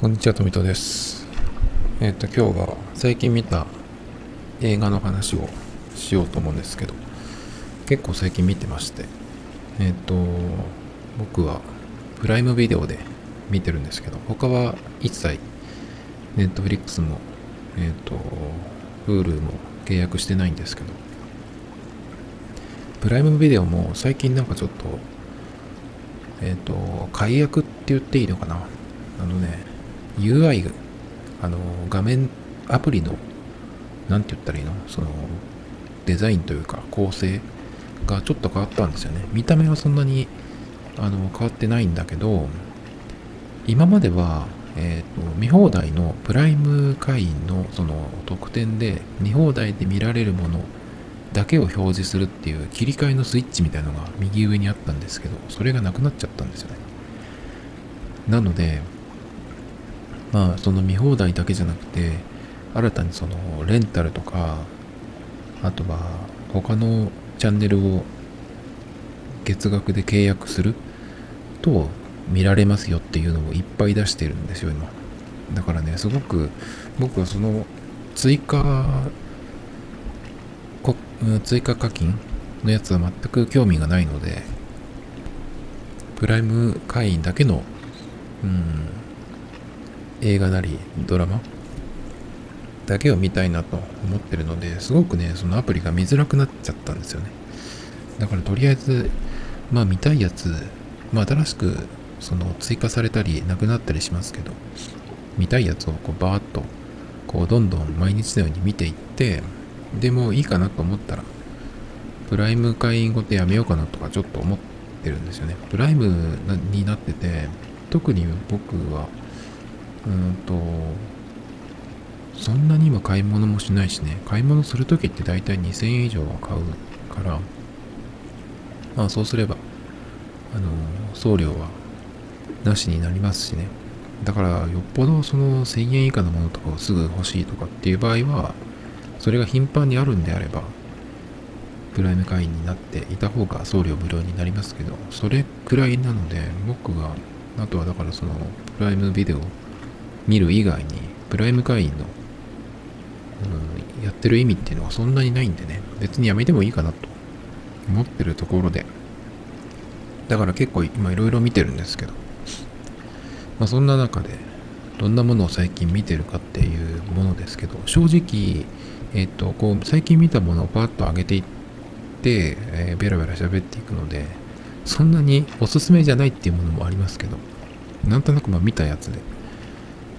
こんにちは、富戸です。えっ、と、今日は最近見た映画の話をしようと思うんですけど、結構最近見てまして、えっ、と、僕はプライムビデオで見てるんですけど、他は一切、ネットフリックスも、えっ、と、Hulu も契約してないんですけど、プライムビデオも最近なんかちょっと、えっ、と、解約って言っていいのかな？あのね、UI、あの、画面、アプリの、なんて言ったらいいの？その、デザインというか構成がちょっと変わったんですよね。見た目はそんなに、あの、変わってないんだけど、今までは、えっ、と、見放題のプライム会員のその特典で見放題で見られるものだけを表示するっていう切り替えのスイッチみたいのが右上にあったんですけど、それがなくなっちゃったんですよね。なので、まあその見放題だけじゃなくて、新たにそのレンタルとか、あとは他のチャンネルを月額で契約すると見られますよっていうのをいっぱい出してるんですよ、今。だからね、すごく僕はその追加こ追加課金のやつは全く興味がないので、プライム会員だけの、うん、映画なりドラマだけを見たいなと思ってるので、すごくね、そのアプリが見づらくなっちゃったんですよね。だからとりあえず、まあ見たいやつ、まあ新しくその追加されたりなくなったりしますけど、見たいやつをこうバーッとこうどんどん毎日のように見ていって、でもいいかなと思ったら、プライム会員ごとやめようかなとかちょっと思ってるんですよね。プライムになってて、特に僕は、うんと、そんなに今買い物もしないしね、買い物するときって大体2000円以上は買うから、まあそうすれば、あの、送料はなしになりますしね。だから、よっぽどその1000円以下のものとかをすぐ欲しいとかっていう場合は、それが頻繁にあるんであれば、プライム会員になっていた方が送料無料になりますけど、それくらいなので、僕が、あとはだからその、プライムビデオ見る以外に、プライム会員の、うん、やってる意味っていうのはそんなにないんでね、別にやめてもいいかなと思ってるところで、だから結構今いろいろ見てるんですけど、まあそんな中で、どんなものを最近見てるかっていうものですけど、正直、えっ、と、こう、最近見たものをパッと上げていって、えーベラベラ喋っていくので、そんなにおすすめじゃないっていうものもありますけど、なんとなくまあ見たやつで、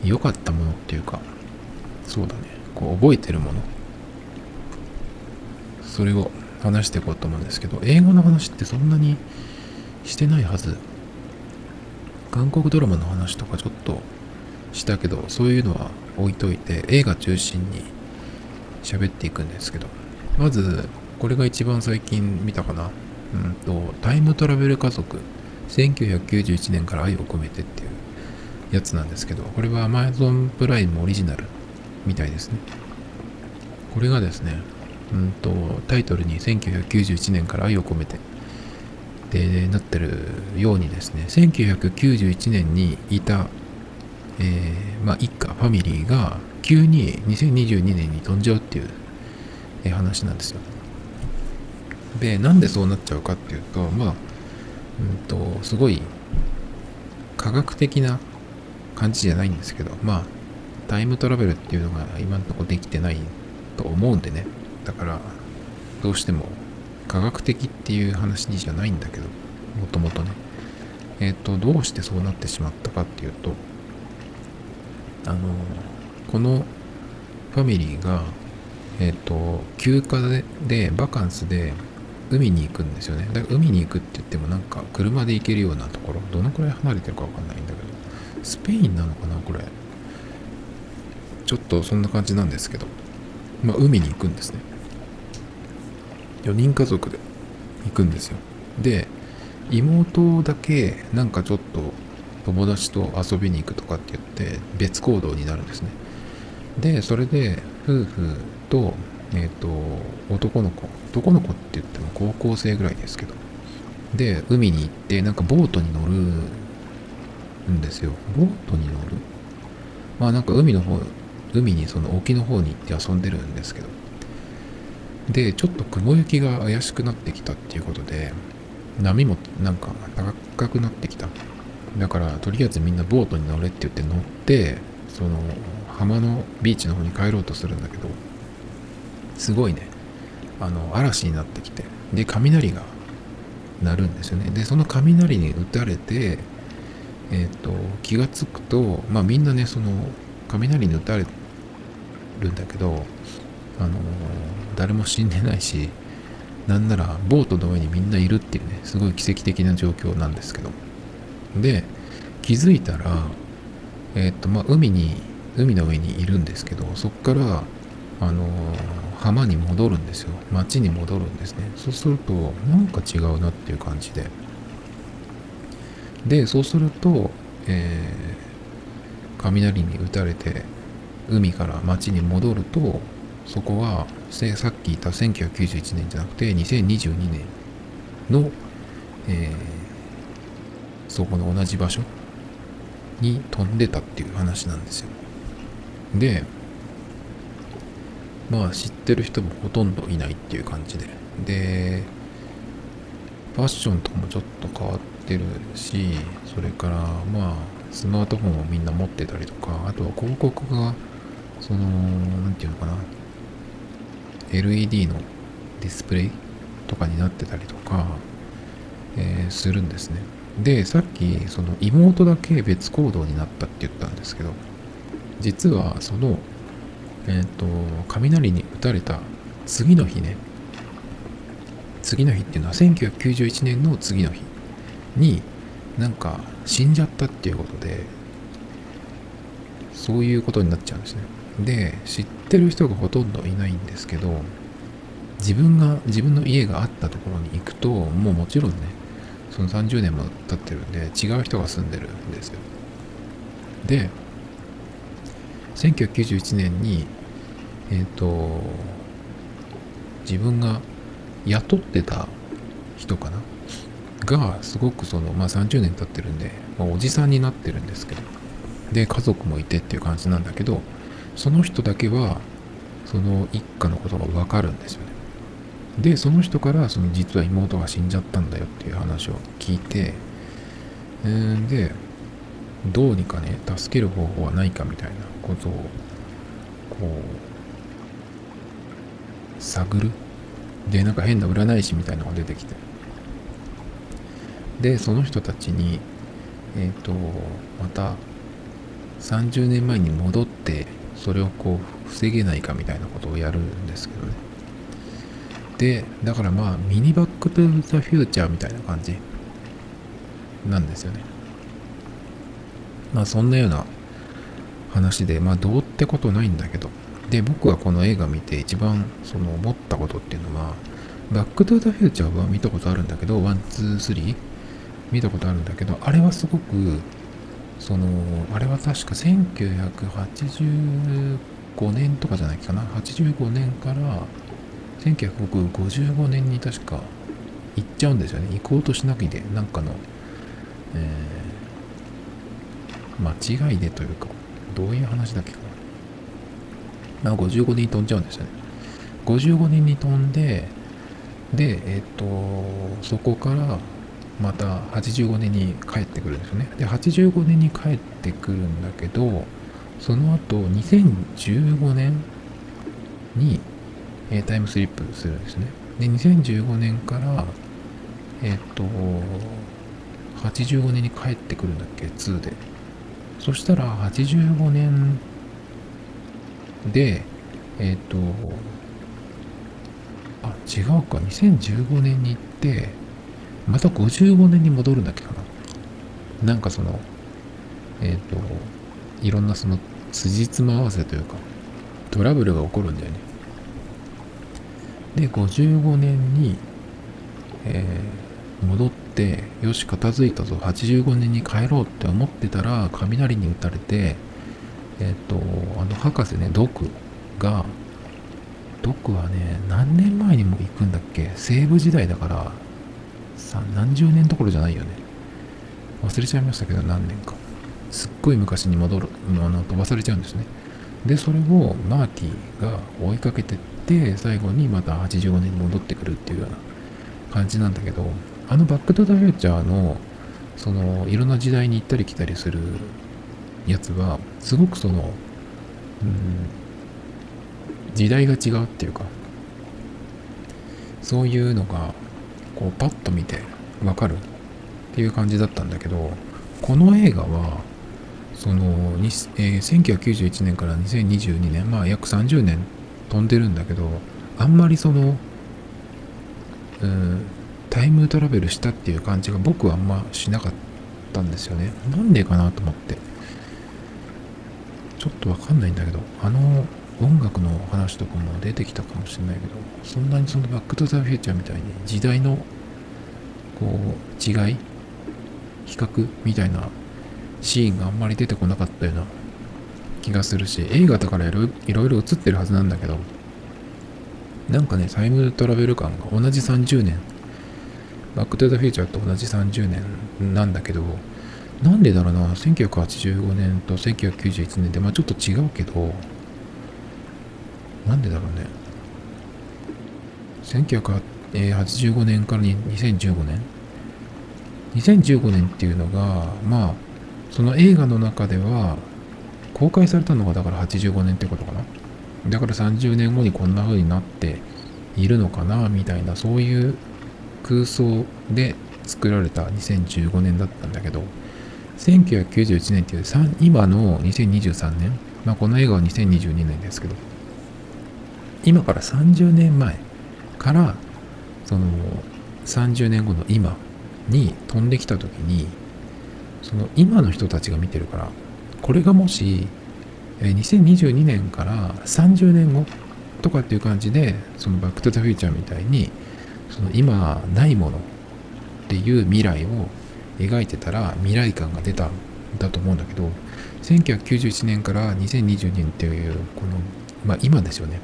良かったものっていうか、そうだね、こう覚えてるもの、それを話していこうと思うんですけど、映画の話ってそんなにしてないはず。韓国ドラマの話とかちょっとしたけど、そういうのは置いといて、映画中心に喋っていくんですけど、まず、これが一番最近見たかな。うんと、タイムトラベル家族、1991年から愛を込めてっていうやつなんですけど、これは Amazon プライムオリジナルみたいですね。これがですね、うんと、タイトルに1991年から愛を込めてでなってるようにですね、1991年にいた、えーまあ、一家、ファミリーが急に2022年に飛んじゃうっていう、えー話なんですよ。で、なんでそうなっちゃうかっていうと、まあ、うんと、すごい科学的な感じじゃないんですけど、まあ、タイムトラベルっていうのが今のとこできてないと思うんでね。だから、どうしても科学的っていう話にじゃないんだけど、もともとね。えっ、と、どうしてそうなってしまったかっていうと、あの、このファミリーが、えっ、と、休暇でで、バカンスで海に行くんですよね。だから海に行くって言ってもなんか車で行けるようなところ、どのくらい離れてるかわかんないんだけど、スペインなのかな、これ。ちょっとそんな感じなんですけど、まあ、海に行くんですね。4人家族で行くんですよ。で、妹だけなんかちょっと友達と遊びに行くとかって言って別行動になるんですね。で、それで夫婦と、えっ、と、男の子、男の子って言っても高校生ぐらいですけど、で、海に行ってなんかボートに乗るんですよ。ボートに乗る？まあなんか海の方海にその沖の方に行って遊んでるんですけど。でちょっと雲行きが怪しくなってきたっていうことで波もなんか高くなってきた。だからとりあえずみんなボートに乗れって言って乗ってその浜のビーチの方に帰ろうとするんだけどすごいね。あの嵐になってきて。で雷が鳴るんですよね。でその雷に打たれてえ、ー、と気がつくとまあみんなねその雷に打たれるんだけどあの誰も死んでないしなんならボートの上にみんないるっていうねすごい奇跡的な状況なんですけど。で気づいたらえ、ー、とまあ海に海の上にいるんですけどそっからあの浜に戻るんですよ。町に戻るんですね。そうするとなんか違うなっていう感じで。でそうすると、えー、雷に打たれて海から町に戻るとそこはさっき言った1991年じゃなくて2022年の、えー、そこの同じ場所に飛んでたっていう話なんですよ。で、まあ知ってる人もほとんどいないっていう感じで。で、ファッションとかもちょっと変わってるし、それからまあスマートフォンをみんな持ってたりとか、あとは広告が、その、なんていうのかな、LED のディスプレイとかになってたりとか、えー、するんですね。で、さっき、その妹だけ別行動になったって言ったんですけど、実はその、えっ、ー、と、雷に打たれた次の日ね、次の日っていうのは1991年の次の日。になんか死んじゃったっていうことでそういうことになっちゃうんですね。で知ってる人がほとんどいないんですけど自分が自分の家があったところに行くともうもちろんねその30年も経ってるんで違う人が住んでるんですよ。で1991年にえっ、ー、と自分が雇ってた人かながすごくそのまあ30年経ってるんで、まあ、おじさんになってるんですけどで家族もいてっていう感じなんだけどその人だけはその一家のことが分かるんですよね。でその人からその実は妹が死んじゃったんだよっていう話を聞いてでどうにかね助ける方法はないかみたいなことをこう探る。でなんか変な占い師みたいなのが出てきて。でその人たちにえっ、ー、とまた30年前に戻ってそれをこう防げないかみたいなことをやるんですけどね。でだからまあミニバックトゥザフューチャーみたいな感じ。なんですよね。まあそんなような話でまあどうってことないんだけど。で僕がこの映画見て一番その思ったことっていうのはバックトゥザフューチャーは見たことあるんだけどワンツースリー見たことあるんだけどあれはすごくそのあれは確か1985年とかじゃないかな。85年から1955年に確か行っちゃうんですよね。行こうとしなきでなんかの、えー、間違いでというかどういう話だっけか。な、まあ、55年に飛んじゃうんですよね。55年に飛んででえっ、とそこからまた85年に帰ってくるんですよね。で、85年に帰ってくるんだけど、その後、2015年に、えー、タイムスリップするんですね。で、2015年から、えっ、ー、と、85年に帰ってくるんだっけ ?2 で。そしたら、85年で、えっ、ー、と、あ、違うか、2015年に行って、また55年に戻るんだっけかな。なんかその、えっ、ー、と、いろんなその辻褄合わせというか、トラブルが起こるんだよね。で、55年に、えー、戻って、よし、片付いたぞ、85年に帰ろうって思ってたら、雷に打たれて、えっ、ー、と、あの博士ね、ドクが、ドクはね、何年前にも行くんだっけ西部時代だから、何十年どころじゃないよね。忘れちゃいましたけど何年か。すっごい昔に戻るあの飛ばされちゃうんですね。でそれをマーティが追いかけてって最後にまた85年に戻ってくるっていうような感じなんだけどあのバック・トゥ・ザ・フューチャーのそのいろんな時代に行ったり来たりするやつはすごくその、うん、時代が違うっていうかそういうのがこうパッと見てわかる？っていう感じだったんだけどこの映画はその、えー、1991年から2022年まあ約30年飛んでるんだけどあんまりその、うん、タイムトラベルしたっていう感じが僕はあんましなかったんですよね。なんでかなと思って。ちょっとわかんないんだけどあの音楽の話とかも出てきたかもしれないけどそんなにそのバックトゥザフューチャーみたいに時代のこう違い比較みたいなシーンがあんまり出てこなかったような気がするし映画だからいろいろ映ってるはずなんだけどなんかねタイムトラベル感が同じ30年バックトゥザフューチャーと同じ30年なんだけどなんでだろうな1985年と1991年でまあちょっと違うけどなんでだろうね。1985年から2015年？2015年っていうのがまあその映画の中では公開されたのがだから85年ってことかな？だから30年後にこんな風になっているのかなみたいなそういう空想で作られた2015年だったんだけど1991年っていう今の2023年？まあこの映画は2022年ですけど。今から30年前からその30年後の今に飛んできた時にその今の人たちが見てるからこれがもし2022年から30年後とかっていう感じでそのバック・トゥ・ザ・フューチャーみたいにその今ないものっていう未来を描いてたら未来感が出たんだと思うんだけど1991年から2020年っていうこのまあ今ですよね。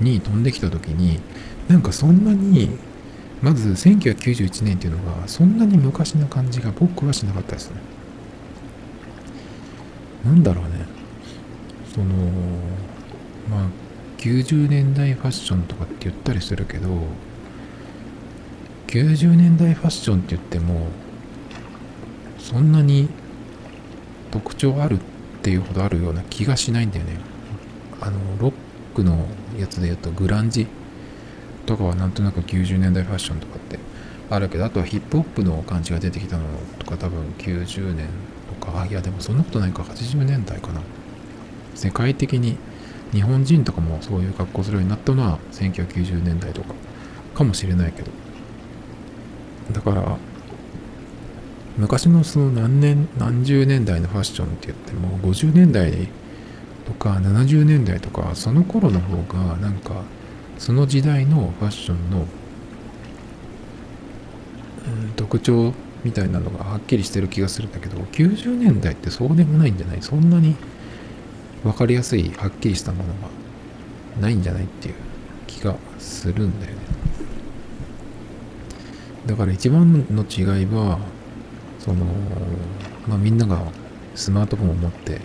に飛んできた時になんかそんなにまず1991年っていうのがそんなに昔な感じが僕はしなかったですね。なんだろうね。そのまあ90年代ファッションとかって言ったりするけど90年代ファッションって言ってもそんなに特徴あるっていうほどあるような気がしないんだよね。あのロックのやつで言うとグランジとかはなんとなく90年代ファッションとかってあるけどあとはヒップホップの感じが出てきたのとか多分90年とかいやでもそんなことないか。80年代かな。世界的に日本人とかもそういう格好するようになったのは1990年代とかかもしれないけど。だから昔のその何年何十年代のファッションって言っても50年代とか70年代とかその頃の方がなんかその時代のファッションの、特徴みたいなのがはっきりしてる気がするんだけど90年代ってそうでもないんじゃない？そんなに分かりやすいはっきりしたものがないんじゃないっていう気がするんだよね。だから一番の違いはそのまあみんながスマートフォンを持って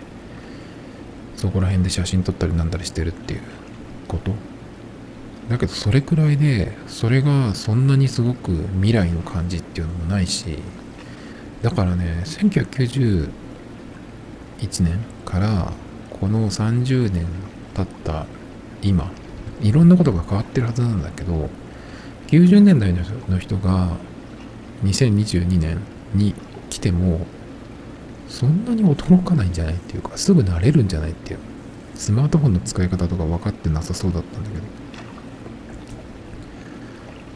そこら辺で写真撮ったりなんだりしてるっていうこと。だけどそれくらいでそれがそんなにすごく未来の感じっていうのもないしだからね1991年からこの30年経った今いろんなことが変わってるはずなんだけど90年代の人が2022年に来てもそんなに驚かないんじゃないっていうかすぐ慣れるんじゃないっていう。スマートフォンの使い方とか分かってなさそうだったんだけど。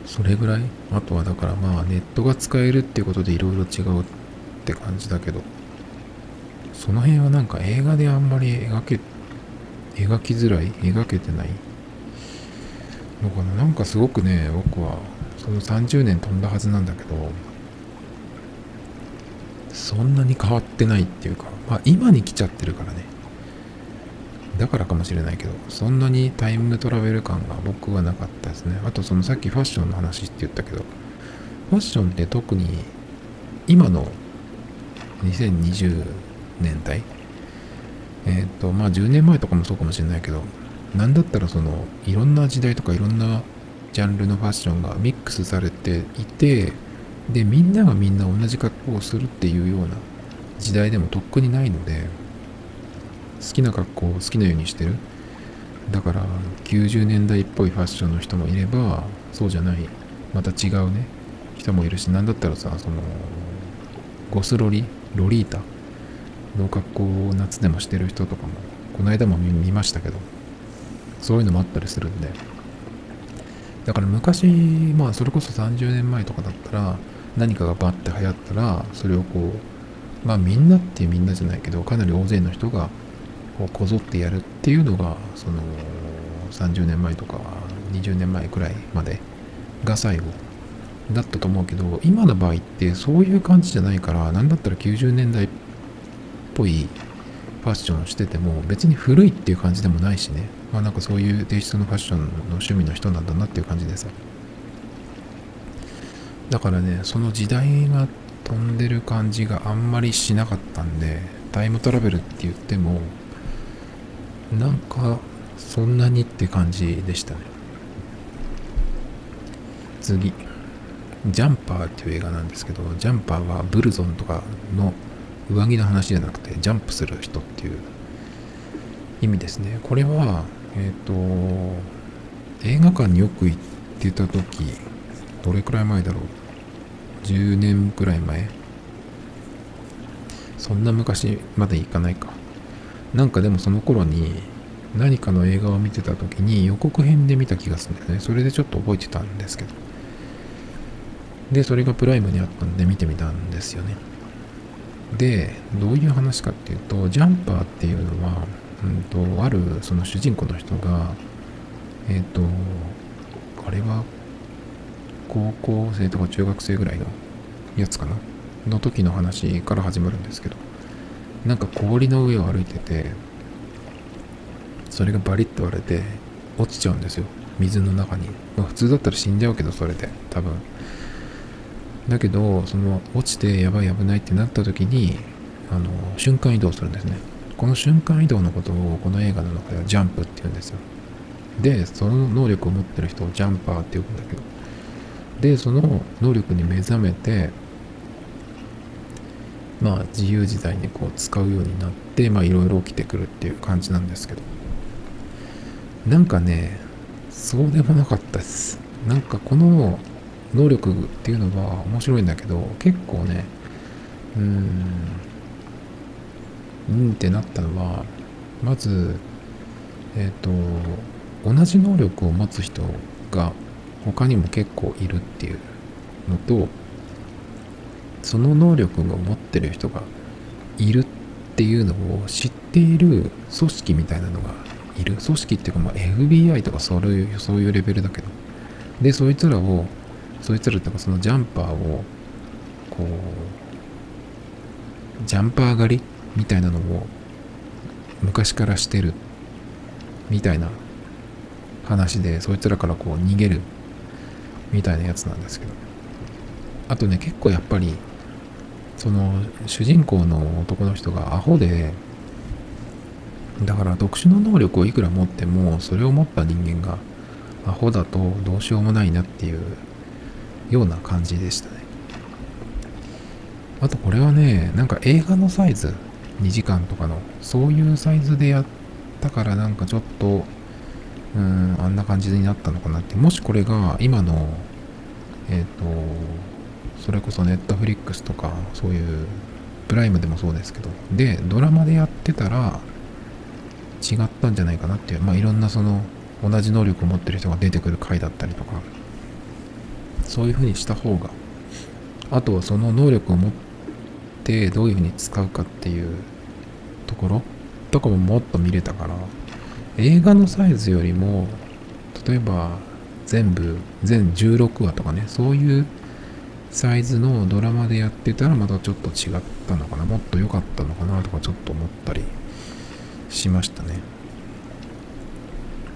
それぐらい？あとはだからまあネットが使えるっていうことでいろいろ違うって感じだけど。その辺はなんか映画であんまり描け描きづらい？描けてない？のかな？なんかすごくね僕はその30年飛んだはずなんだけど。そんなに変わってないっていうかまあ今に来ちゃってるからね。だからかもしれないけどそんなにタイムトラベル感が僕はなかったですね。あとそのさっきファッションの話って言ったけどファッションって特に今の2022年代えっ、とまあ10年前とかもそうかもしれないけどなんだったらそのいろんな時代とかいろんなジャンルのファッションがミックスされていてでみんながみんな同じ格好をするっていうような時代でもとっくにないので好きな格好を好きなようにしてる。だから90年代っぽいファッションの人もいればそうじゃない。また違うね。人もいるし何だったらさそのゴスロリロリータの格好を夏でもしてる人とかもこの間も見ましたけどそういうのもあったりするんで。だから昔まあそれこそ30年前とかだったら何かがバッて流行ったらそれをこうまあみんなってみんなじゃないけどかなり大勢の人がこうこぞってやるっていうのがその30年前とか20年前くらいまでが最後だったと思うけど今の場合ってそういう感じじゃないから何だったら90年代っぽいファッションしてても別に古いっていう感じでもないしね。まあなんかそういうテイストのファッションの趣味の人なんだなっていう感じでさ。だからねその時代が飛んでる感じがあんまりしなかったんでタイムトラベルって言ってもなんかそんなにって感じでしたね。次ジャンパーっていう映画なんですけどジャンパーはブルゾンとかの上着の話じゃなくてジャンプする人っていう意味ですね。これはえっ、ー、と映画館によく行ってた時どれくらい前だろう？10年くらい前。そんな昔まで行かないか。なんかでもその頃に何かの映画を見てた時に予告編で見た気がするんですね。それでちょっと覚えてたんですけど。でそれがプライムにあったんで見てみたんですよね。でどういう話かっていうとジャンパーっていうのは、うんと、あるその主人公の人がえっ、ー、とあれは高校生とか中学生ぐらいのやつかなの時の話から始まるんですけどなんか氷の上を歩いててそれがバリッと割れて落ちちゃうんですよ。水の中に、まあ、普通だったら死んじゃうけどそれで。多分。だけどその落ちてやばい危ないってなった時にあの瞬間移動するんですね。この瞬間移動のことをこの映画の中ではジャンプって言うんですよ。でその能力を持ってる人をジャンパーって呼ぶんだけどでその能力に目覚めてまあ自由自在にこう使うようになってまあいろいろ起きてくるっていう感じなんですけど。なんかねそうでもなかったです。なんかこの能力っていうのは面白いんだけど結構ねうーんうんってなったのはまずえっ、ー、と同じ能力を持つ人が他にも結構いるっていうのとその能力を持ってる人がいるっていうのを知っている組織みたいなのがいる。組織っていうかまあ FBI とかそういうそういうレベルだけど。でそいつらをそいつらとかそのジャンパーをこうジャンパー狩りみたいなのを昔からしてるみたいな話でそいつらからこう逃げるみたいなやつなんですけどあとね結構やっぱりその主人公の男の人がアホでだから特殊な能力をいくら持ってもそれを持った人間がアホだとどうしようもないなっていうような感じでしたね。あとこれはね、なんか映画のサイズ、2時間とかの、そういうサイズでやったからなんかちょっと、うん、あんな感じになったのかなって。もしこれが今の、えっ、ー、と、それこそネットフリックスとか、そういうプライムでもそうですけど、で、ドラマでやってたら違ったんじゃないかなっていう、まあいろんなその同じ能力を持ってる人が出てくる回だったりとか、そういうふうにした方があとはその能力を持ってどういうふうに使うかっていうところとかももっと見れたから映画のサイズよりも例えば全部全16話とかねそういうサイズのドラマでやってたらまたちょっと違ったのかなもっと良かったのかなとかちょっと思ったりしましたね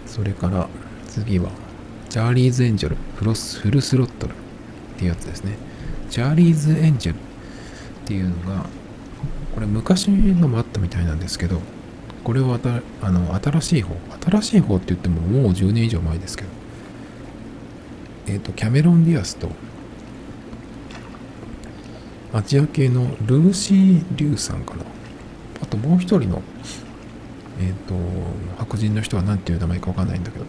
それから次はチャーリーズ・エンジェルフロスフルスロットルっていうやつですね。チャーリーズ・エンジェルっていうのが、ここれ昔のもあったみたいなんですけどこれはあの新しい方新しい方って言ってももう10年以上前ですけど。えっ、ー、とキャメロン・ディアスとアジア系のルーシー・リュウさんかな。あともう一人のえっ、ー、と白人の人は何ていう名前か分かんないんだけど。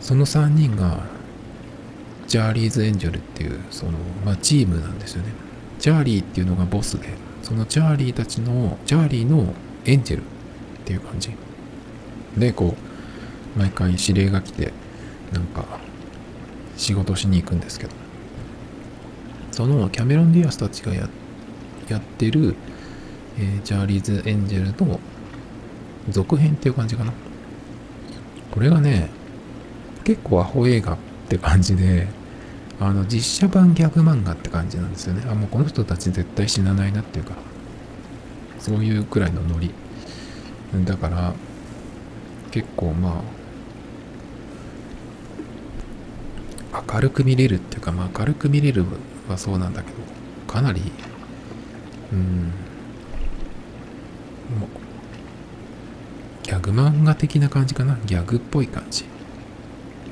その3人がジャーリーズ・エンジェルっていうその、まあ、チームなんですよね。チャーリーっていうのがボスでそのチャーリーたちのチャーリーのエンジェルっていう感じ。でこう毎回指令が来てなんか仕事しに行くんですけど。そのキャメロン・ディアスたちがややってる、えー、チャーリーズ・エンジェルの続編っていう感じかな。これがね結構アホ映画って感じであの実写版ギャグ漫画って感じなんですよね。あもうこの人たち絶対死なないなっていうか。そういうくらいのノリ。だから結構まあ明るく見れるっていうか、まあ、明るく見れるはそうなんだけどかなりうんもうギャグ漫画的な感じかな。ギャグっぽい感じ。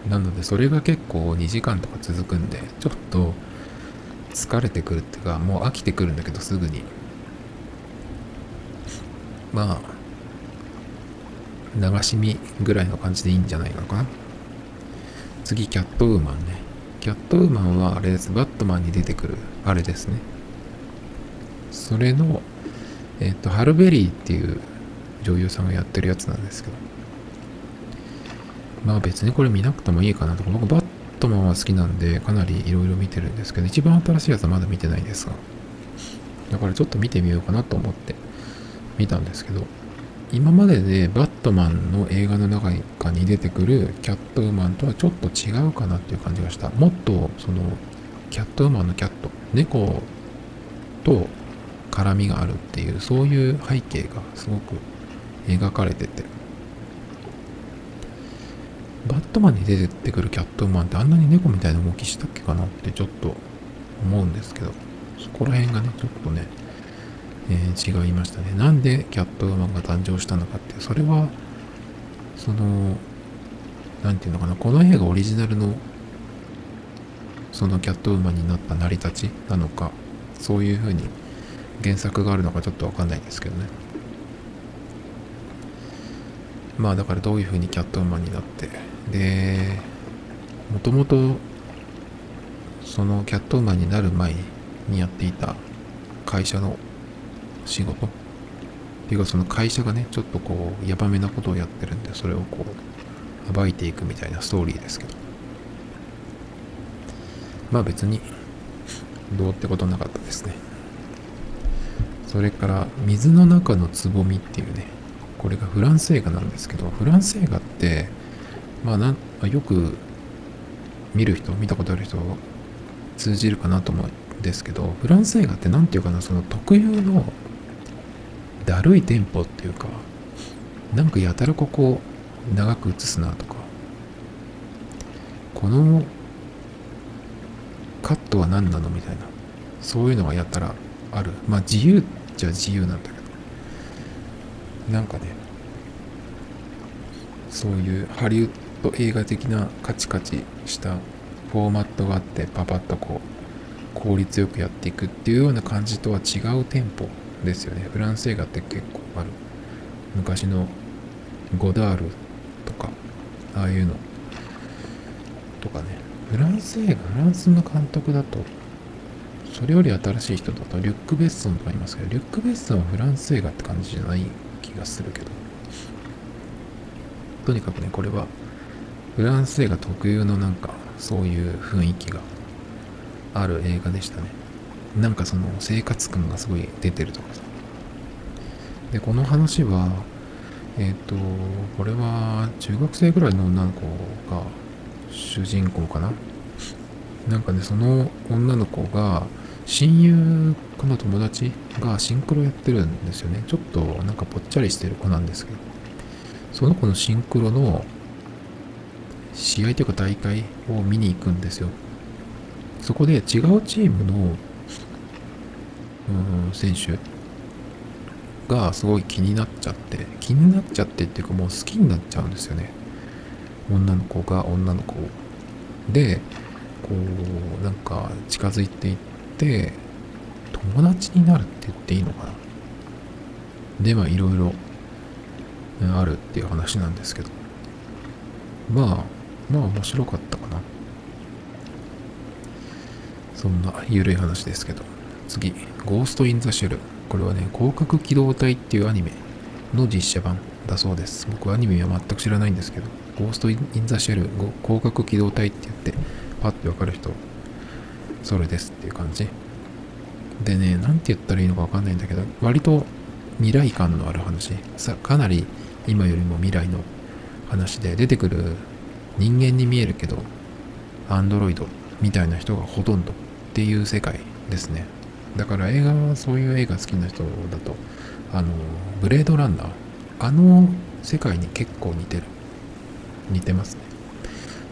なのでそれが結構2時間とか続くんでちょっと疲れてくるっていうかもう飽きてくるんだけどすぐに。まあ流し見ぐらいの感じでいいんじゃないのか？な次キャットウーマンね。キャットウーマンはあれです。バットマンに出てくるあれですね。それのえっ、とハルベリーっていう女優さんがやってるやつなんですけど。まあ別にこれ見なくてもいいかなとか、僕バットマンは好きなんでかなりいろいろ見てるんですけど、一番新しいやつはまだ見てないですが、だからちょっと見てみようかなと思って。見たんですけど、今まででバットマンの映画の中に出てくるキャットウーマンとはちょっと違うかなっていう感じがした。もっとそのキャットウーマンのキャット、猫と絡みがあるっていう、そういう背景がすごく描かれてて、バットマンに出てくるキャットウーマンってあんなに猫みたいな動きしたっけかなってちょっと思うんですけど、そこら辺がね、ちょっとね、えー、違いましたね。なんでキャットウーマンが誕生したのかって、それは、その、なんていうのかな、この映画オリジナルの、そのキャットウーマンになった成り立ちなのか、そういうふうに原作があるのかちょっとわかんないですけどね。まあだからどういうふうにキャットウーマンになって、で、もともとそのキャットウーマンになる前にやっていた会社の仕事？っていうかその会社がね、ちょっとこう、ヤバめなことをやってるんで、それをこう、暴いていくみたいなストーリーですけど。まあ別に、どうってことなかったですね。それから、水の中のつぼみっていうね、これがフランス映画なんですけど、フランス映画って、まあなんよく見る人、見たことある人、通じるかなと思うんですけど、フランス映画って何て言うかな、その特有のだるいテンポっていうか、なんかやたらここ長く映すなとか、このカットは何なのみたいな、そういうのがやたらある。まあ自由っちゃ自由なんだけど、なんかねそういうハリウッド映画的なカチカチしたフォーマットがあってパパッとこう効率よくやっていくっていうような感じとは違うテンポ。ですよね。フランス映画って結構ある。昔のゴダールとかああいうの。とかね。フランス映画フランスの監督だとそれより新しい人だとリュック・ベッソンとかいますけどリュック・ベッソンはフランス映画って感じじゃない気がするけど。とにかくねこれはフランス映画特有のなんかそういう雰囲気がある映画でしたね。なんかその生活感がすごい出てるとかさでこの話はえっ、ー、とこれは中学生ぐらいの女の子が主人公かななんかねその女の子が親友かの友達がシンクロやってるんですよね。ちょっとなんかぽっちゃりしてる子なんですけど、その子のシンクロの試合というか大会を見に行くんですよ。そこで違うチームの、うん、選手。がすごい気になっちゃって。気になっちゃってっていうかもう好きになっちゃうんですよね。女の子が女の子でこうなんか近づいていって友達になるって言っていいのかな。でまあいろいろあるっていう話なんですけど。まあまあ面白かったかな。そんな緩い話ですけど。次ゴースト・イン・ザ・シェルこれはね広角機動隊っていうアニメの実写版だそうです。僕アニメは全く知らないんですけどゴースト・イン・ザ・シェル広角機動隊って言ってパッてわかる人それですっていう感じ。でね何て言ったらいいのかわかんないんだけど割と未来感のある話。さかなり今よりも未来の話で出てくる人間に見えるけどアンドロイドみたいな人がほとんどっていう世界ですね。だから映画はそういう映画好きな人だとあのブレードランナーあの世界に結構似てる。似てますね。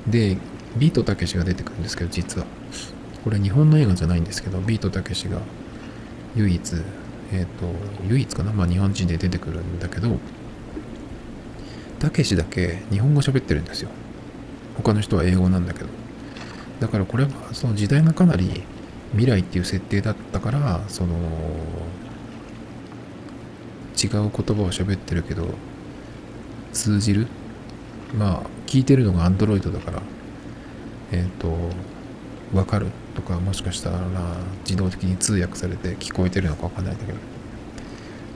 でビートたけしが出てくるんですけど実は。これ日本の映画じゃないんですけどビートたけしが唯一えっ、ー、と唯一かな？まあ日本人で出てくるんだけどたけしだけ日本語喋ってるんですよ。他の人は英語なんだけど。だからこれはその時代がかなり未来っていう設定だったからその違う言葉を喋ってるけど通じる？まあ聞いてるのがアンドロイドだからえっ、ー、とわかるとかもしかしたら自動的に通訳されて聞こえてるのかわかんないんだけど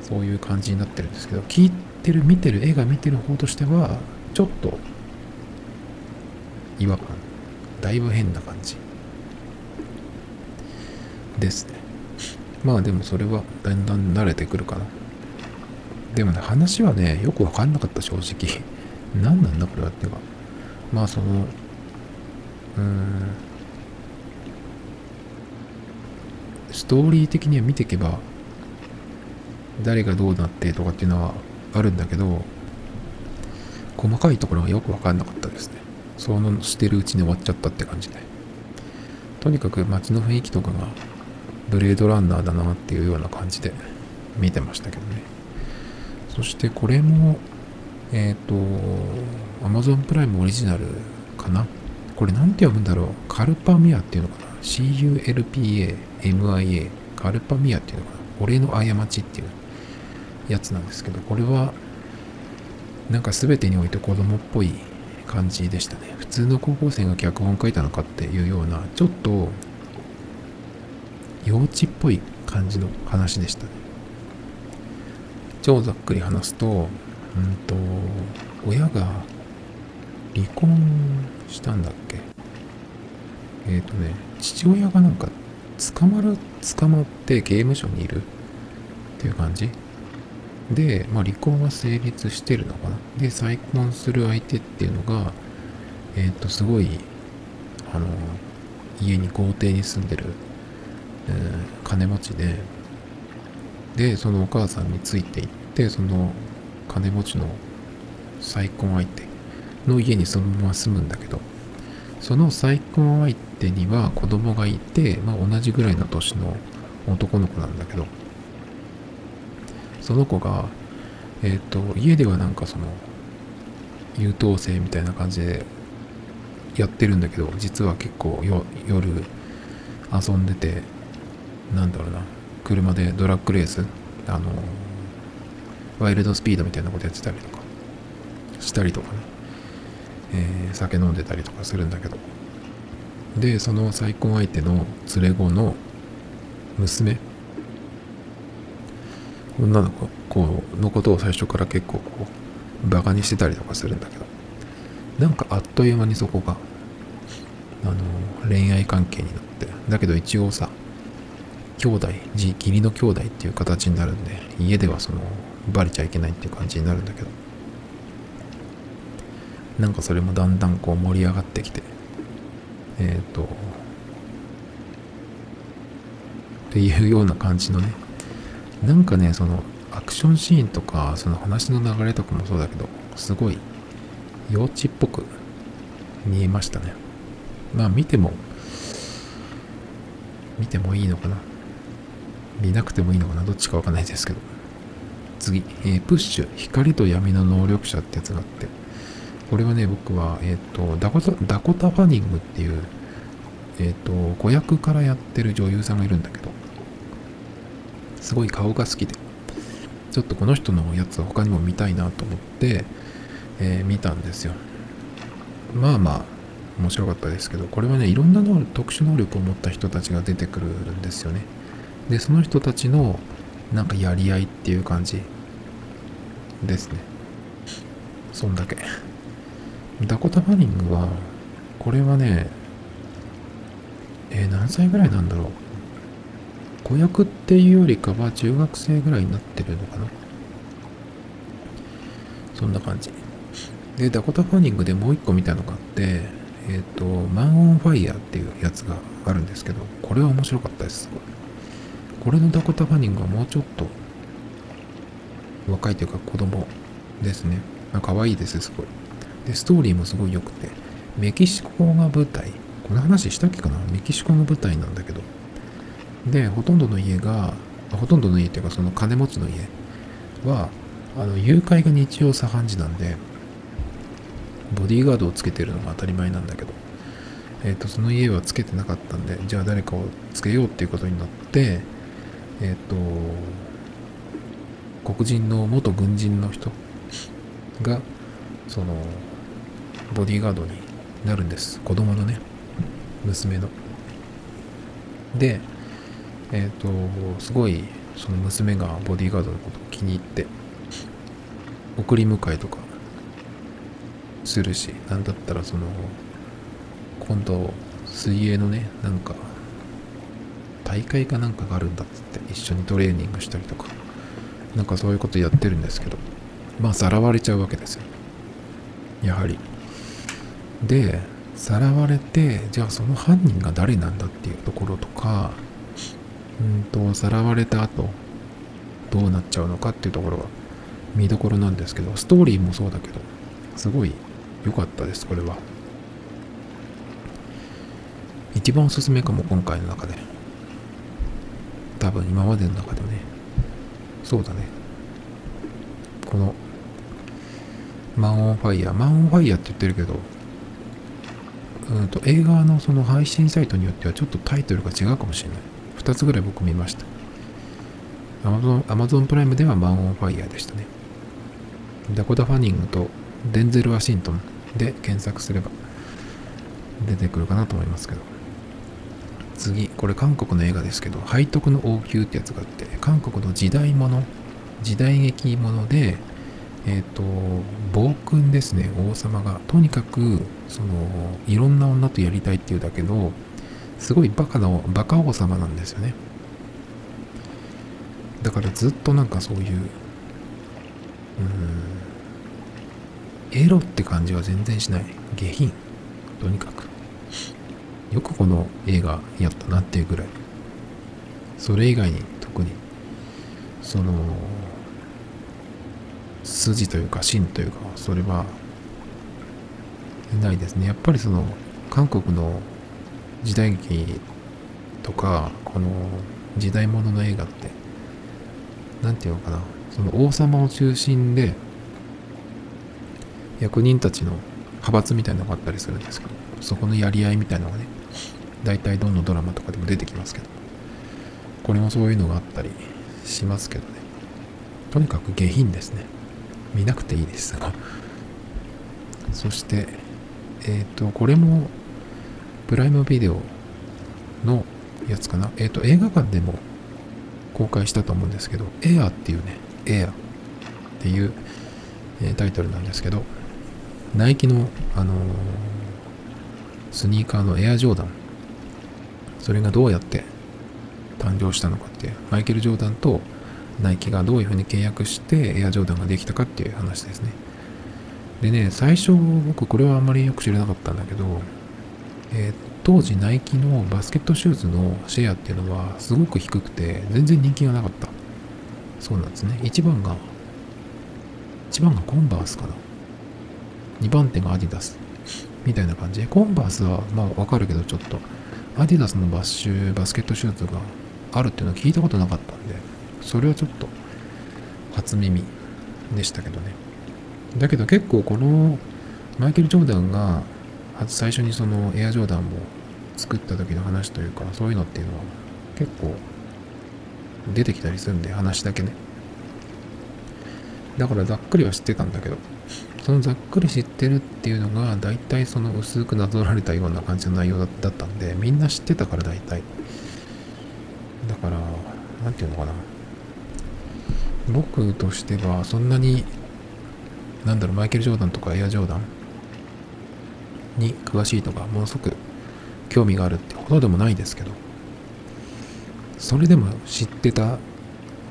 そういう感じになってるんですけど聞いてる見てる映画見てる方としてはちょっと違和感。だいぶ変な感じ。です。ねまあでもそれはだんだん慣れてくるかな。でもね話はねよくわかんなかった正直。何なんだこれはっていうか。まあそのうーん。ストーリー的には見ていけば誰がどうなってとかっていうのはあるんだけど細かいところがよく分かんなかったですね。そのしてるうちに終わっちゃったって感じで。とにかく街の雰囲気とかがブレードランナーだなっていうような感じで見てましたけどね。そしてこれもえっ、ー、と Amazon プライムオリジナルかな？これなんて読むんだろう？カルパミアっていうのかな？CULPAMIA カルパミアっていうのかな？俺の過ちっていうやつなんですけどこれはなんか全てにおいて子供っぽい感じでしたね。普通の高校生が脚本書いたのかっていうようなちょっと幼稚っぽい感じの話でしたね。超ざっくり話すとうんと親が離婚したんだっけ？えっ、ー、とね父親がなんか捕まる捕まって刑務所にいるっていう感じ？で、まあ、離婚は成立してるのかな？で再婚する相手っていうのがえっ、ー、とすごいあの家に豪邸に住んでるえー、金持ちででそのお母さんについていってその金持ちの再婚相手の家にそのまま住むんだけどその再婚相手には子供がいて、まあ、同じぐらいの年の男の子なんだけどその子がえっ、ー、と家ではなんかその優等生みたいな感じでやってるんだけど実は結構夜遊んでてなんだろうな。車でドラッグレース？あのワイルドスピードみたいなことやってたりとか。したりとかね、えー、酒飲んでたりとかするんだけど。でその再婚相手の連れ子の娘？女の子のことを最初から結構こうバカにしてたりとかするんだけど。なんかあっという間にそこがあの恋愛関係になって。だけど一応さ兄弟義理の兄弟っていう形になるんで家ではそのバレちゃいけないっていう感じになるんだけど。なんかそれもだんだんこう盛り上がってきてえっ、ー、とっていうような感じのね。なんかねそのアクションシーンとかその話の流れとかもそうだけどすごい幼稚っぽく見えましたね。まあ見ても見てもいいのかな。見なくてもいいのかな？どっちかわかんないですけど。次、えープッシュ、光と闇の能力者ってやつがあって、これはね、僕は、えっ、と、ダコタ、ダコタ・ファニングっていう、えっ、と、子役からやってる女優さんがいるんだけど、すごい顔が好きで、ちょっとこの人のやつは他にも見たいなと思って、えー見たんですよ。まあまあ、面白かったですけど、これはね、いろんな能特殊能力を持った人たちが出てくるんですよね。で、その人たちの、なんかやり合いっていう感じですね。そんだけ。ダコタ・ファニングは、これはね、えー何歳ぐらいなんだろう。子役っていうよりかは中学生ぐらいになってるのかな。そんな感じ。で、ダコタ・ファニングでもう一個見たのがあって、えっ、と、マン・オン・ファイヤーっていうやつがあるんですけど、これは面白かったです。これのダコタ・ファニングはもうちょっと若いというか子供ですね。あ可愛いです、すごい。で、ストーリーもすごい良くて、メキシコが舞台。この話したっけかな？メキシコの舞台なんだけど。で、ほとんどの家が、ほとんどの家っていうかその金持ちの家は、あの、誘拐が日常茶飯事なんで、ボディーガードをつけてるのが当たり前なんだけど、えっ、と、その家はつけてなかったんで、じゃあ誰かをつけようっていうことになって、えっ、と、黒人の元軍人の人が、その、ボディーガードになるんです。子供のね、娘の。で、えっ、と、すごい、その娘がボディーガードのことを気に入って、送り迎えとかするし、なんだったらその、今度、水泳のね、なんか、大会かなんかがあるんだっつって、一緒にトレーニングしたりとか、なんかそういうことやってるんですけど、まあ、さらわれちゃうわけですよ。やはり。で、さらわれて、じゃあその犯人が誰なんだっていうところとか、うんと、さらわれた後、どうなっちゃうのかっていうところが見どころなんですけど、ストーリーもそうだけど、すごい良かったです、これは。一番おすすめかも、今回の中で。多分今までの中でね。そうだね。この、マン・オン・ファイヤー。マン・オン・ファイヤーって言ってるけど、うんと映画のその配信サイトによってはちょっとタイトルが違うかもしれない。2つぐらい僕見ました。Amazon, Amazon プライムではマン・オン・ファイヤーでしたね。ダコタ・ファニングとデンゼル・ワシントンで検索すれば出てくるかなと思いますけど。次、これ韓国の映画ですけど、背徳の王宮ってやつがあって、韓国の時代物、時代劇物で、えっ、と、暴君ですね、王様が。とにかく、その、いろんな女とやりたいっていうだけど、すごいバカな、バカ王様なんですよね。だからずっとなんかそういう、うん、エロって感じは全然しない。下品。とにかく。よくこの映画やったなっていうぐらい。それ以外に特に、その、筋というか芯というか、それは、ないですね。やっぱりその、韓国の時代劇とか、この時代物の映画って、なんていうのかな、その王様を中心で、役人たちの派閥みたいなのがあったりするんですけど、そこのやり合いみたいなのがね、大体どのドラマとかでも出てきますけど、これもそういうのがあったりしますけどね。とにかく下品ですね。見なくていいですが。そして、えっ、と、これも、プライムビデオのやつかな。えっ、と、映画館でも公開したと思うんですけど、エアっていうね、エアっていう、えータイトルなんですけど、ナイキの、あのースニーカーのエアジョーダン、それがどうやって誕生したのかって、マイケル・ジョーダンとナイキがどういうふうに契約してエアジョーダンができたかっていう話ですね。でね、最初僕これはあんまりよく知らなかったんだけど、えー当時ナイキのバスケットシューズのシェアっていうのはすごく低くて全然人気がなかった。そうなんですね。1番が、1番がコンバースかな。2番手がアディダス。みたいな感じで、コンバースはまあわかるけどちょっと、アディダスのバッシュ、バスケットシューズがあるっていうのは聞いたことなかったんで、それはちょっと初耳でしたけどね。だけど結構このマイケル・ジョーダンが最初にそのエアジョーダンを作った時の話というかそういうのっていうのは結構出てきたりするんで話だけね。だからざっくりは知ってたんだけどそのざっくり知ってるっていうのが大体その薄くなぞられたような感じの内容だったんでみんな知ってたから大体。だから何て言うのかな。僕としてはそんなになんだろうマイケル・ジョーダンとかエア・ジョーダンに詳しいとかものすごく興味があるってほどでもないですけどそれでも知ってた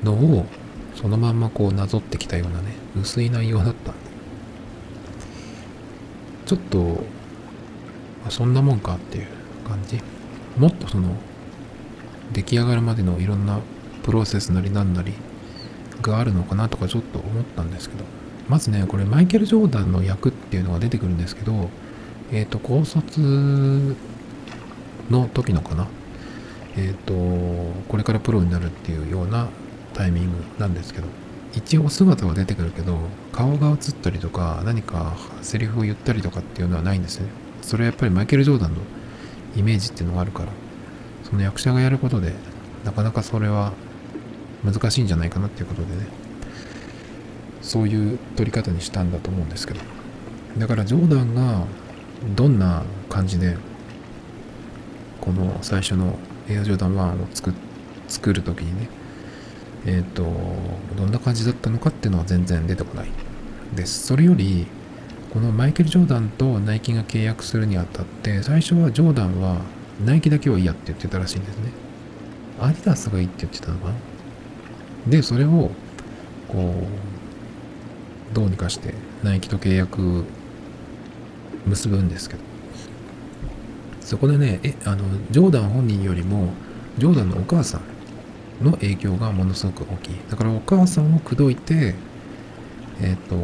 のをそのまんまこうなぞってきたようなね薄い内容だったんでちょっとそんなもんかっていう感じ。もっとその出来上がるまでのいろんなプロセスなりなんなりがあるのかなとかちょっと思ったんですけど。まずねこれマイケル・ジョーダンの役っていうのが出てくるんですけどえっ、ー、と高卒の時のかな。えっ、ー、とこれからプロになるっていうようなタイミングなんですけど。一応姿は出てくるけど顔が映ったりとか何かセリフを言ったりとかっていうのはないんですね。それはやっぱりマイケル・ジョーダンのイメージっていうのがあるからその役者がやることでなかなかそれは難しいんじゃないかなっていうことでねそういう撮り方にしたんだと思うんですけど。だからジョーダンがどんな感じでこの最初のエアジョーダン1を作作る時にねえっ、ー、とどんな感じだったのかっていうのは全然出てこない。ですそれよりこのマイケル・ジョーダンとナイキが契約するにあたって最初はジョーダンはナイキだけはいいやって言ってたらしいんですね。アディダスがいいって言ってたのかな。でそれをこうどうにかしてナイキと契約結ぶんですけど。そこでねえあのジョーダン本人よりもジョーダンのお母さんの影響がものすごく大きい。だからお母さんを口説いてえっ、ー、と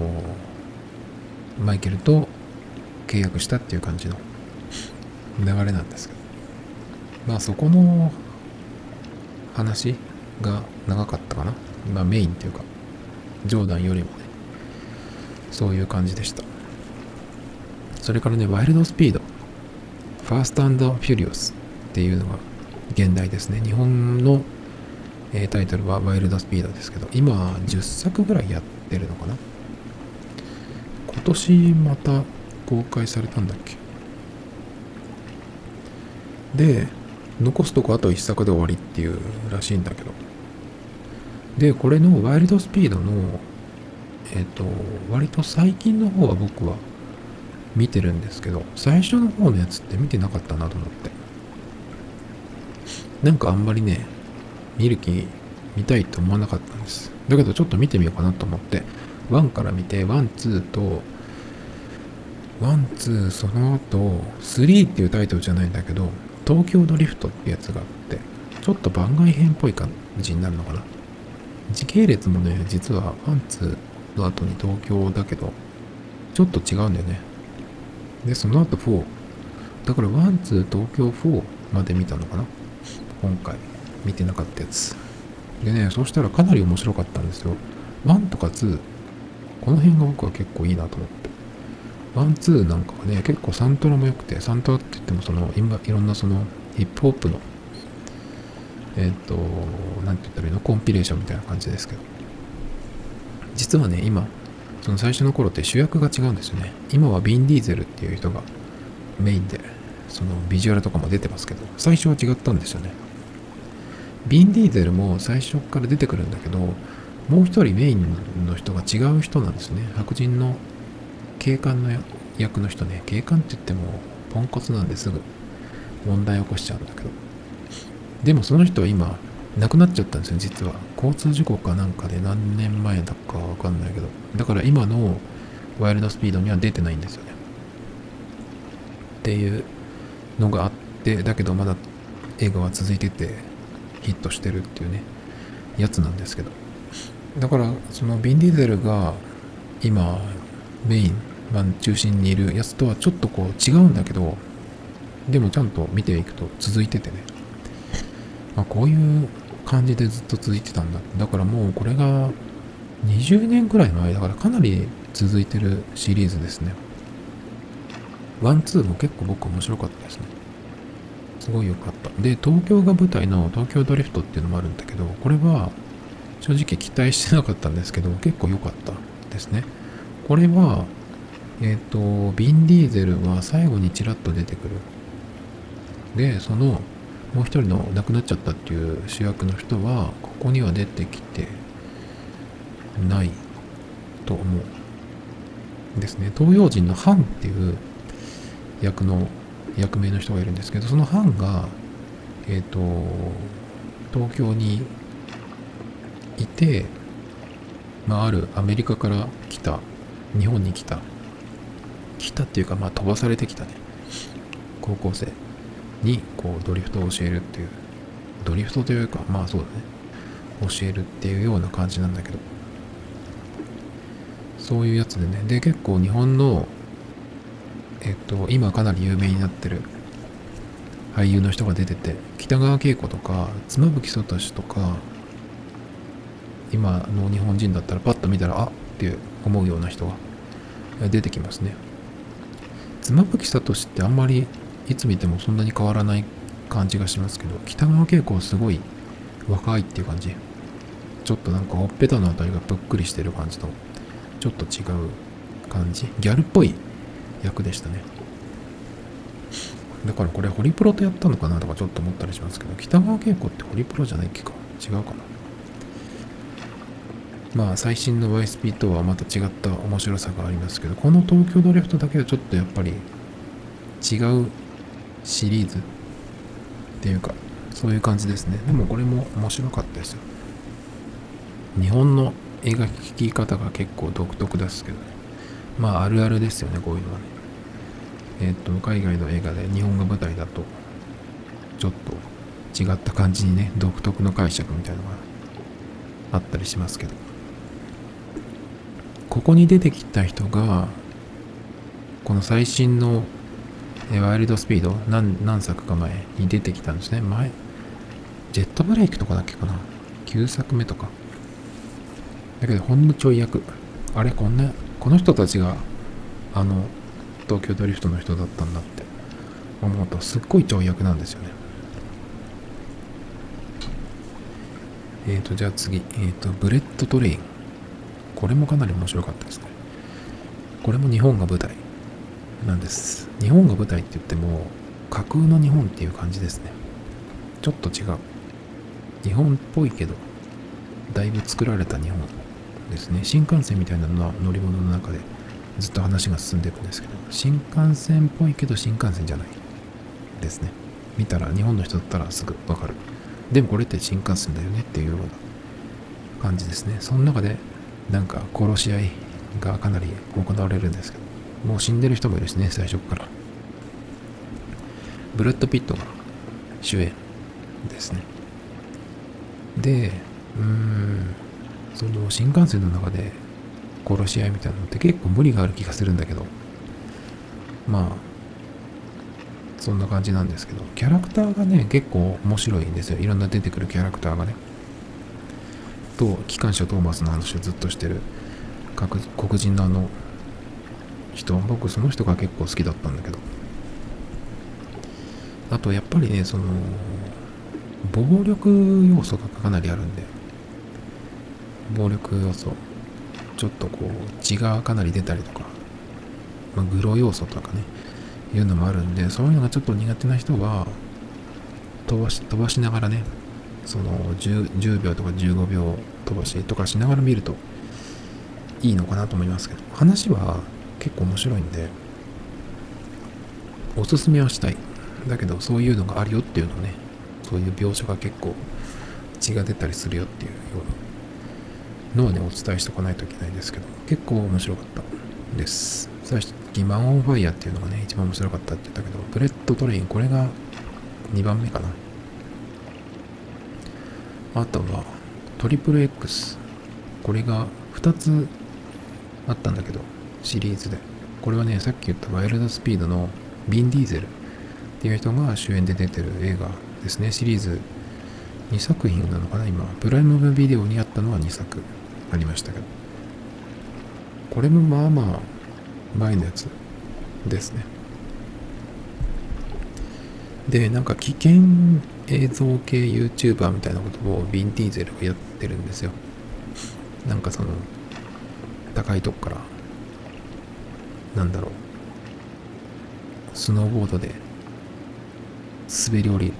マイケルと契約したっていう感じの流れなんですけど。まあそこの話が長かったかな。まあメインっていうかジョーダンよりもね。そういう感じでした。それからねワイルドスピード。ファーストフューリオスっていうのが現代ですね。日本の、え、タイトルはワイルドスピードですけど今10作ぐらいやってるのかな？今年また公開されたんだっけ？で残すとこあと1作で終わりっていうらしいんだけど。でこれのワイルドスピードのえっ、ー、と割と最近の方は僕は見てるんですけど最初の方のやつって見てなかったなと思って。なんかあんまりね見る気見たいと思わなかったんです。だけどちょっと見てみようかなと思って1から見て12と12その後3っていうタイトルじゃないんだけど東京ドリフトってやつがあってちょっと番外編っぽい感じになるのかな。時系列もね実はワンツーの後に東京だけどちょっと違うんだよね。でその後4だから one, two, 東京4まで見たのかな今回。見てなかったやつ。でねそうしたらかなり面白かったんですよ。1とか2この辺が僕は結構いいなと思って。 one, two なんかはね結構サントラも良くてサントラって言ってもその今いろんなそのヒップホップのえっ、ー、と何て言ったらいいの？コンピレーションみたいな感じですけど。実はね今その最初の頃って主役が違うんですよね。今はビン・ディーゼルっていう人がメインでそのビジュアルとかも出てますけど最初は違ったんですよね。ビン・ディーゼルも最初から出てくるんだけどもう一人メインの人が違う人なんですね。白人の警官の役の人ね。警官って言ってもポンコツなんですぐ問題起こしちゃうんだけど。でもその人は今亡くなっちゃったんですよ実は。交通事故かなんかで何年前だかわかんないけど。だから今のワイルドスピードには出てないんですよね。っていうのがあってだけどまだ映画は続いてて。ヒットしてるっていうねやつなんですけどだからそのビン・ディーゼルが今メイン、まあ、中心にいるやつとはちょっとこう違うんだけどでもちゃんと見ていくと続いててね、まあ、こういう感じでずっと続いてたんだだからもうこれが20年くらい前だからかなり続いてるシリーズですね。 one, two も結構僕面白かったですね。すごい良かった。で、東京が舞台の東京ドリフトっていうのもあるんだけど、これは正直期待してなかったんですけど、結構良かったですね。これは、えっ、ー、と、ビン・ディーゼルは最後にちらっと出てくる。で、その、もう一人の亡くなっちゃったっていう主役の人は、ここには出てきてないと思う。ですね。東洋人のハンっていう役の役名の人がいるんですけどその藩がえっ、ー、と東京にいて、まあ、あるアメリカから来た日本に来た来たっていうかまあ飛ばされてきたね。高校生にこうドリフトを教えるっていうドリフトというかまあそうだね。教えるっていうような感じなんだけど。そういうやつでね。で結構日本のえっと、今かなり有名になってる俳優の人が出てて、北川景子とか、妻夫木聡とか、今の日本人だったらパッと見たら、あって思うような人が出てきますね。妻夫木聡ってあんまりいつ見てもそんなに変わらない感じがしますけど、北川景子はすごい若いっていう感じ。ちょっとなんかほっぺたのあたりがぷっくりしてる感じと、ちょっと違う感じ。ギャルっぽい役でしたね。だからこれホリプロとやったのかな？とかちょっと思ったりしますけど北川景子ってホリプロじゃないっけか。違うかな。まあ最新の YSP とはまた違った面白さがありますけどこの東京ドリフトだけはちょっとやっぱり違うシリーズっていうかそういう感じですね。でもこれも面白かったですよ。日本の描き方が結構独特ですけどね。まああるあるですよねこういうのはね。えっ、と、海外の映画で日本が舞台だと、ちょっと違った感じにね、独特の解釈みたいなのがあったりしますけど。ここに出てきた人が、この最新のワイルドスピード何何作か前に出てきたんですね。前、ジェットブレイクとかだっけかな？9作目とか。だけどほんのちょい役。あれ、こんな、この人たちが、あの、東京ドリフトの人だったんだって。思うとすっごい跳躍なんですよね。えーとじゃあ次。えっ、ー、と Bullet Train。これもかなり面白かったですね。これも日本が舞台。なんです。日本が舞台って言っても架空の日本っていう感じですね。ちょっと違う。日本っぽいけどだいぶ作られた日本ですね。新幹線みたいなのは乗り物の中でずっと話が進んでいくんですけど新幹線っぽいけど新幹線じゃないですね。見たら日本の人だったらすぐわかる。でもこれって新幹線だよねっていうような感じですね。その中でなんか殺し合いがかなり行われるんですけどもう死んでる人もいるしね最初から。ブラッド・ピットが主演ですね。でうーんその新幹線の中で殺し合いみたいなのって結構無理がある気がするんだけど。まあそんな感じなんですけど。キャラクターがね結構面白いんですよ。いろんな出てくるキャラクターがね。と機関車トーマスの話をずっとしてる。黒人のあの人。僕その人が結構好きだったんだけど。あとやっぱりねその暴力要素がかなりあるんで。暴力要素。ちょっとこう血がかなり出たりとか、まあ、グロ要素とかねいうのもあるんでそういうのがちょっと苦手な人は飛ばし飛ばしながらねその 10, 10秒とか15秒飛ばしとかしながら見るといいのかなと思いますけど話は結構面白いんでおすすめはしたい。だけどそういうのがあるよっていうのねそういう描写が結構血が出たりするよっていうようなのをね、お伝えしておかないといけないんですけど、結構面白かったです。さっき、 Man on Fire っていうのがね、一番面白かったって言ったけど、 Bullet Train、これが2番目かな。あとは、 Triple X。これが2つあったんだけど、シリーズで。これはね、さっき言ったワイルドスピードのビン・ディーゼルっていう人が主演で出てる映画ですね。シリーズ2作品なのかな、今。プライムビデオにあったのは2作。ありましたけど。これもまあまあ前のやつ。ですね。でなんか危険映像系 YouTuber みたいなことをヴィンティーゼルがやってるんですよ。なんかその高いとこから。なんだろう。スノーボードで滑り降り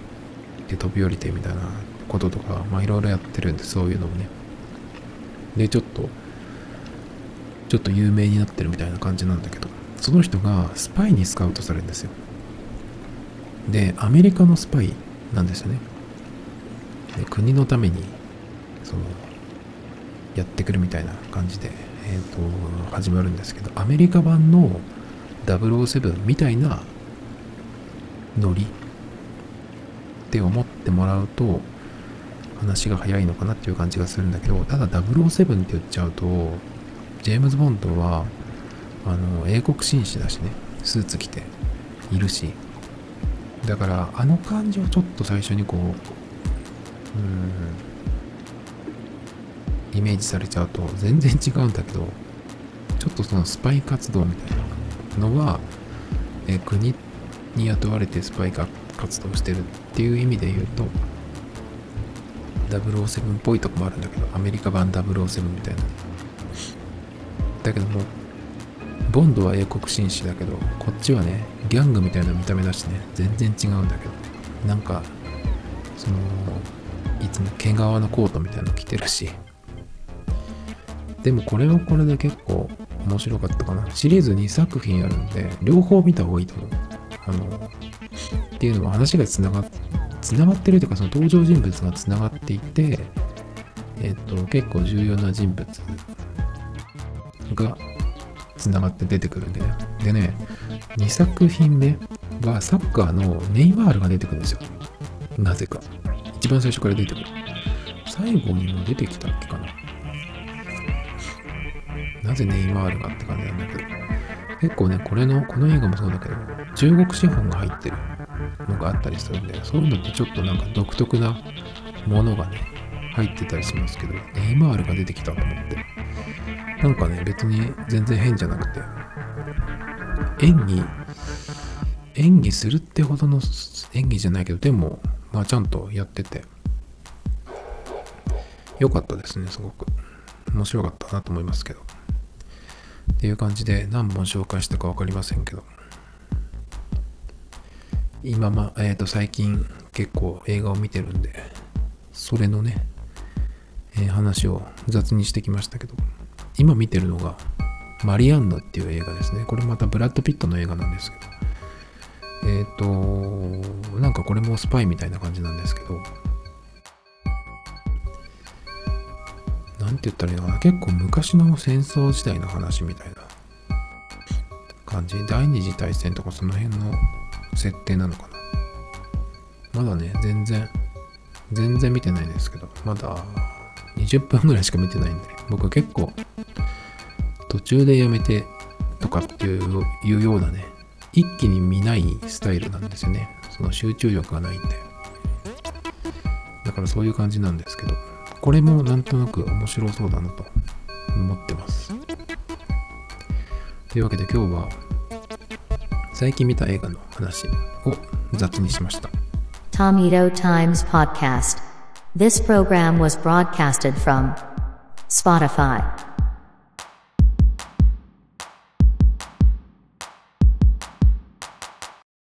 て飛び降りてみたいなこととかまあいろいろやってるんでそういうのもね。でちょっとちょっと有名になってるみたいな感じなんだけどその人がスパイにスカウトされるんですよ。でアメリカのスパイなんですよね。で国のためにそのやってくるみたいな感じで、えー、と始まるんですけどアメリカ版の007みたいなノリって思ってもらうと話が早いのかなっていう感じがするんだけどただ007って言っちゃうとジェームズ・ボンドはあの英国紳士だしね。スーツ着ているし。だからあの感じをちょっと最初にこううんイメージされちゃうと全然違うんだけどちょっとそのスパイ活動みたいなのは、え国に雇われてスパイ活動してるっていう意味で言うと007っぽいとこもあるんだけどアメリカ版007みたいな。だけどもボンドは英国紳士だけどこっちはねギャングみたいな見た目だしね全然違うんだけど。なんかそのいつも毛皮のコートみたいなの着てるし。でもこれはこれで結構面白かったかな。シリーズ2作品あるんで両方見た方がいいと思う。あのっていうのは話がつながってつながってるというかその登場人物がつながっていてえっと結構重要な人物がつながって出てくるんでね。でね、2作品目はサッカーのネイマールが出てくるんですよ。なぜか。一番最初から出てくる。最後にも出てきたっけかな。なぜネイマールがって感じなんだけど。結構ね、これの、この映画もそうだけど、中国資本が入ってるのがあったりするんで、そういうのってちょっとなんか独特なものがね、入ってたりしますけど、ネイマールが出てきたと思って。なんかね、別に全然変じゃなくて、演技、演技するってほどの演技じゃないけど、でも、まあちゃんとやってて、良かったですね、すごく。面白かったなと思いますけど。っていう感じで何本紹介したか分かりませんけど。今ま、えっ、ー、と、最近結構映画を見てるんで、それのね、えー、話を雑にしてきましたけど、今見てるのが、マリアンヌっていう映画ですね。これまたブラッド・ピットの映画なんですけど。えっ、ー、と、なんかこれもスパイみたいな感じなんですけど、なんて言ったらいいのかな。結構昔の戦争時代の話みたいな感じ。第二次大戦とかその辺の設定なのかな？まだね、全然、全然見てないんですけど、まだ20分ぐらいしか見てないんで、僕結構途中でやめてとかっていうようなね、一気に見ないスタイルなんですよね。その集中力がないんで。だからそういう感じなんですけど、これもなんとなく面白そうだなと思ってます。というわけで今日は最近見た映画の話を雑にしました。Tomito Times Podcast This program was broadcasted from Spotify.